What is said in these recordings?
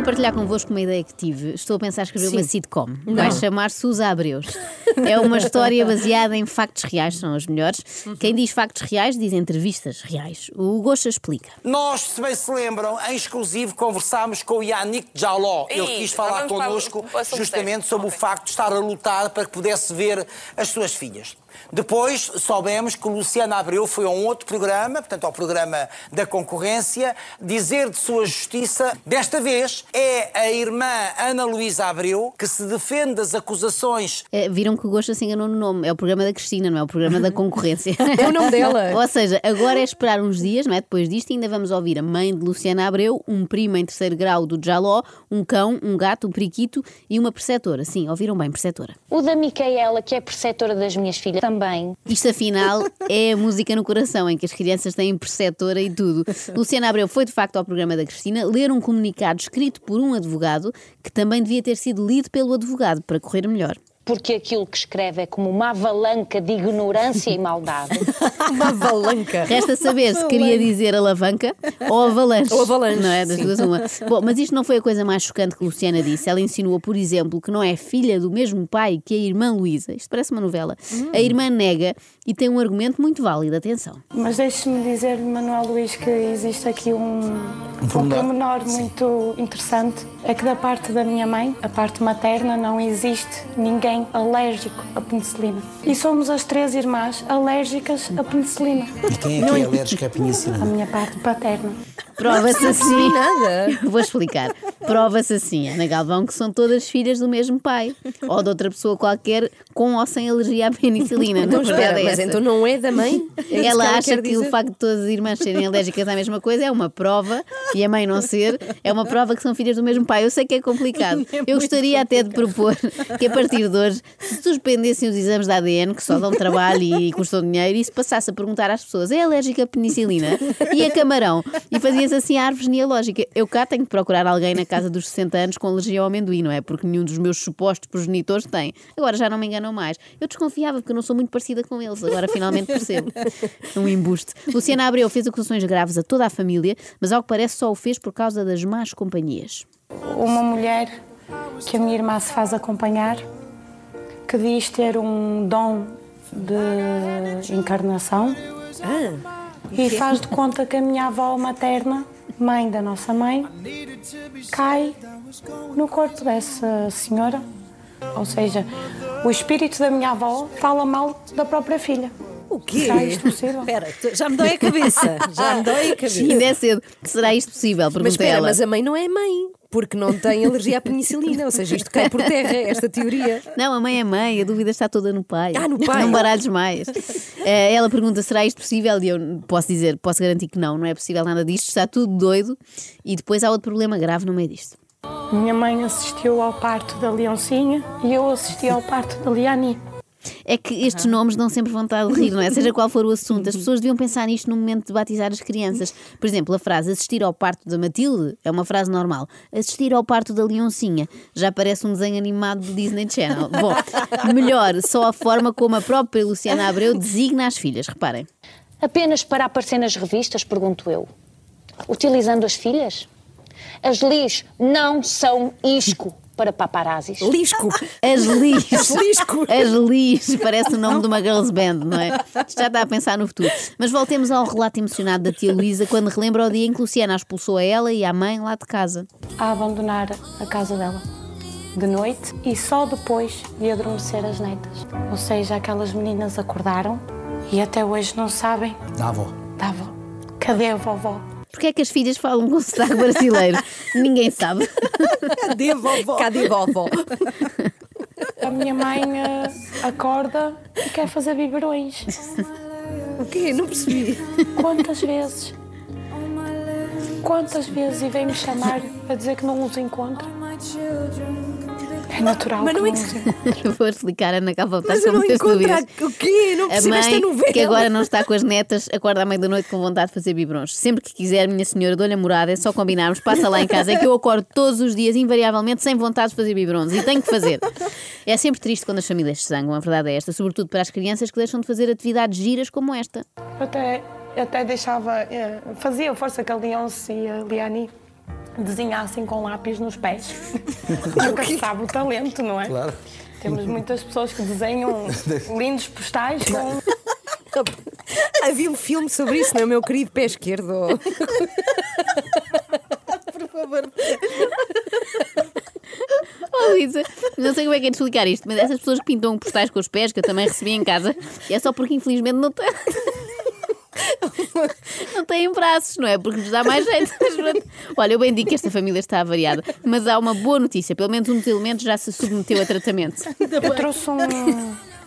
queria partilhar convosco uma ideia que tive. Estou a pensar em escrever uma sitcom. Vai chamar-se Os Abreus. É uma história baseada em factos reais, são os melhores. Quem diz factos reais diz entrevistas reais. O Gosha explica. Nós, se bem se lembram, em exclusivo conversámos com o Yannick Jaló. Ele quis falar o- connosco o justamente sobre o Ok. facto de estar a lutar para que pudesse ver as suas filhas. Depois soubemos que Luciana Abreu foi a um outro programa, portanto ao programa da concorrência, dizer de sua justiça. Desta vez é a irmã Ana Luísa Abreu que se defende das acusações Eh, viram que o Gosha se enganou no nome. É o programa da Cristina, não é o programa da concorrência. É o nome dela. Ou seja, agora é esperar uns dias, não é? Depois disto, ainda vamos ouvir a mãe de Luciana Abreu, um primo em terceiro grau do Jaló, um cão, um gato, um periquito e uma preceptora. Sim, ouviram bem, preceptora. O da Micaela, que é preceptora das minhas filhas, também. Isto afinal é a música no coração, em que as crianças têm preceptora e tudo. Luciana Abreu foi de facto ao programa da Cristina ler um comunicado escrito por um advogado que também devia ter sido lido pelo advogado para correr melhor. Porque aquilo que escreve é como uma avalanca de ignorância e maldade. Uma avalanca. Resta saber se queria dizer alavanca ou avalanche. Ou avalanche, Não é? Das sim. duas uma. Bom, mas isto não foi a coisa mais chocante que Luciana disse. Ela insinuou, por exemplo, que não é filha do mesmo pai que a irmã Luísa. Isto parece uma novela. Hum. A irmã nega e tem um argumento muito válido. Atenção. Mas deixe-me dizer, Manuel Luís, que existe aqui um, um pormenor muito interessante. É que da parte da minha mãe, a parte materna, não existe ninguém alérgico à penicilina. E somos as três irmãs alérgicas à penicilina. E quem é que é alérgico à A penicilina? minha parte paterna. Prova-se assim. Nada. Vou explicar. Prova-se assim, Ana Galvão, que são todas filhas do mesmo pai. Ou de outra pessoa qualquer com ou sem alergia à penicilina. Então Na espera, é mas então não é da mãe? É ela que acha que o dizer? facto de todas as irmãs serem alérgicas à mesma coisa é uma prova, e a mãe não ser, é uma prova que são filhas do mesmo pai. Eu sei que é complicado. Eu gostaria até de propor que a partir de hoje se suspendessem os exames de ADN, que só dão trabalho e custam dinheiro, e se passasse a perguntar às pessoas: é alérgica a penicilina? E a camarão? E fazia-se assim a árvore genealógica. Eu cá tenho que procurar alguém na casa dos 60 anos com alergia ao amendoim, não é? Porque nenhum dos meus supostos progenitores tem. Agora já não me enganam mais. Eu desconfiava porque eu não sou muito parecida com eles. Agora finalmente percebo. Um embuste. Luciana Abreu fez acusações graves a toda a família, mas ao que parece só o fez por causa das más companhias. Uma mulher que a minha irmã se faz acompanhar, que diz ter um dom de encarnação e faz de conta que a minha avó materna, mãe da nossa mãe, cai no corpo dessa senhora. Ou seja, o espírito da minha avó fala mal da própria filha. O quê? Será isto possível? Espera, já me dói a cabeça. Já me dói a cabeça. Ainda é cedo. Será isto possível? Pergunta Mas espera, ela. mas a mãe não é mãe, porque não tem alergia à penicilina, ou seja, isto cai por terra, esta teoria. Não, a mãe é mãe, a dúvida está toda no pai. Ah, no pai. Não baralhes mais. Eh, ela pergunta: será isto possível? E eu posso dizer, posso garantir que não, não é possível nada disto, está tudo doido. E depois há outro problema grave no meio disto. Minha mãe assistiu ao parto da Leoncinha e eu assisti ao parto da Liani. É que estes nomes dão sempre vontade de rir, não é? Seja qual for o assunto, as pessoas deviam pensar nisto no momento de batizar as crianças. Por exemplo, a frase assistir ao parto da Matilde é uma frase normal. Assistir ao parto da Leoncinha já parece um desenho animado do Disney Channel. Bom, melhor só a forma como a própria Luciana Abreu designa as filhas. Reparem. Apenas para aparecer nas revistas, pergunto eu. Utilizando as filhas? As lis não são isco para paparazzis. Lisco. As Lis. Lisco. As Lis. Parece o nome de uma girls band, não é? Já está a pensar no futuro. Mas voltemos ao relato emocionado da tia Luísa quando relembra o dia em que Luciana a expulsou a ela e à mãe lá de casa. a abandonar a casa dela de noite e só depois de adormecer as netas. Ou seja, aquelas meninas acordaram e até hoje não sabem Da avó. da avó. Cadê a vovó? Porquê é que as filhas falam com sotaque brasileiro? Ninguém sabe. Cadê vovó? Cadê vovó? A minha mãe eh, acorda e quer fazer biberões. O quê? Não percebi. Quantas vezes? Quantas vezes e vem-me chamar a dizer que não os encontra? É natural Mas que não é encontra. Vou explicar, Ana Calvão, estás com muitas dúvidas. o quê? Não A mãe, novela. que agora não está com as netas, acorda à meia-da-noite com vontade de fazer biberons. Sempre que quiser, minha senhora, dou-lhe a morada, é só combinarmos, passa lá em casa. É que eu acordo todos os dias, invariavelmente, sem vontade de fazer biberons. E tenho que fazer. É sempre triste quando as famílias se zangam, a verdade é esta. Sobretudo para as crianças que deixam de fazer atividades giras como esta. Eu até, até deixava, eh, fazia força com a Leonce e a Liani. Desenhassem com lápis nos pés. Nunca se sabe o talento, não é? Claro. Temos muitas pessoas que desenham lindos postais com. Havia um filme sobre isso, não é, meu querido pé esquerdo? Por favor. Oh, Luísa, não sei como é que é de explicar isto, mas essas pessoas que pintam postais com os pés, que eu também recebi em casa, é só porque infelizmente não têm. Não têm braços, não é? Porque lhes dá mais jeito. Olha, eu bem digo que esta família está variada, mas há uma boa notícia: pelo menos um dos elementos já se submeteu a tratamento. Eu trouxe um,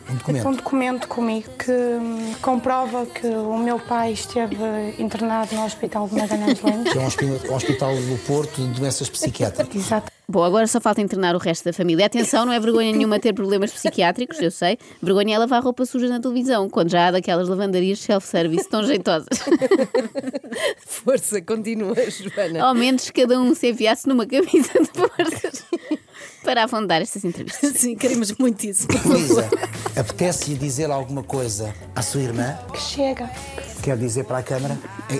Um documento. um documento comigo que hum, comprova que o meu pai esteve internado no Hospital de Magalhães Lemos. Que é um um hospital do Porto de doenças psiquiátricas. Exato. Bom, agora só falta internar o resto da família. Atenção, não é vergonha nenhuma ter problemas psiquiátricos, eu sei. Vergonha é lavar roupa suja na televisão, quando já há daquelas lavandarias self-service tão jeitosas. Força, continua, Joana. Ao menos cada um se enfiasse numa camisa de forças para afundar estas entrevistas. Sim, queremos muito isso. Luísa, apetece-lhe dizer alguma coisa à sua irmã? Que chega. Quer dizer para a câmara?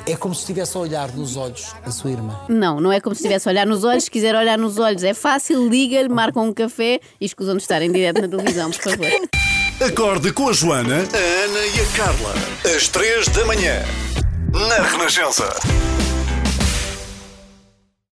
É, é como se estivesse a olhar nos olhos a sua irmã. Não, não é como se estivesse a olhar nos olhos. Se quiser olhar nos olhos, é fácil, liga-lhe, marcam um café e escusam de estar em direto na televisão, por favor. Acorde com a Joana, a Ana e a Carla. Às três da manhã. Na Renascença.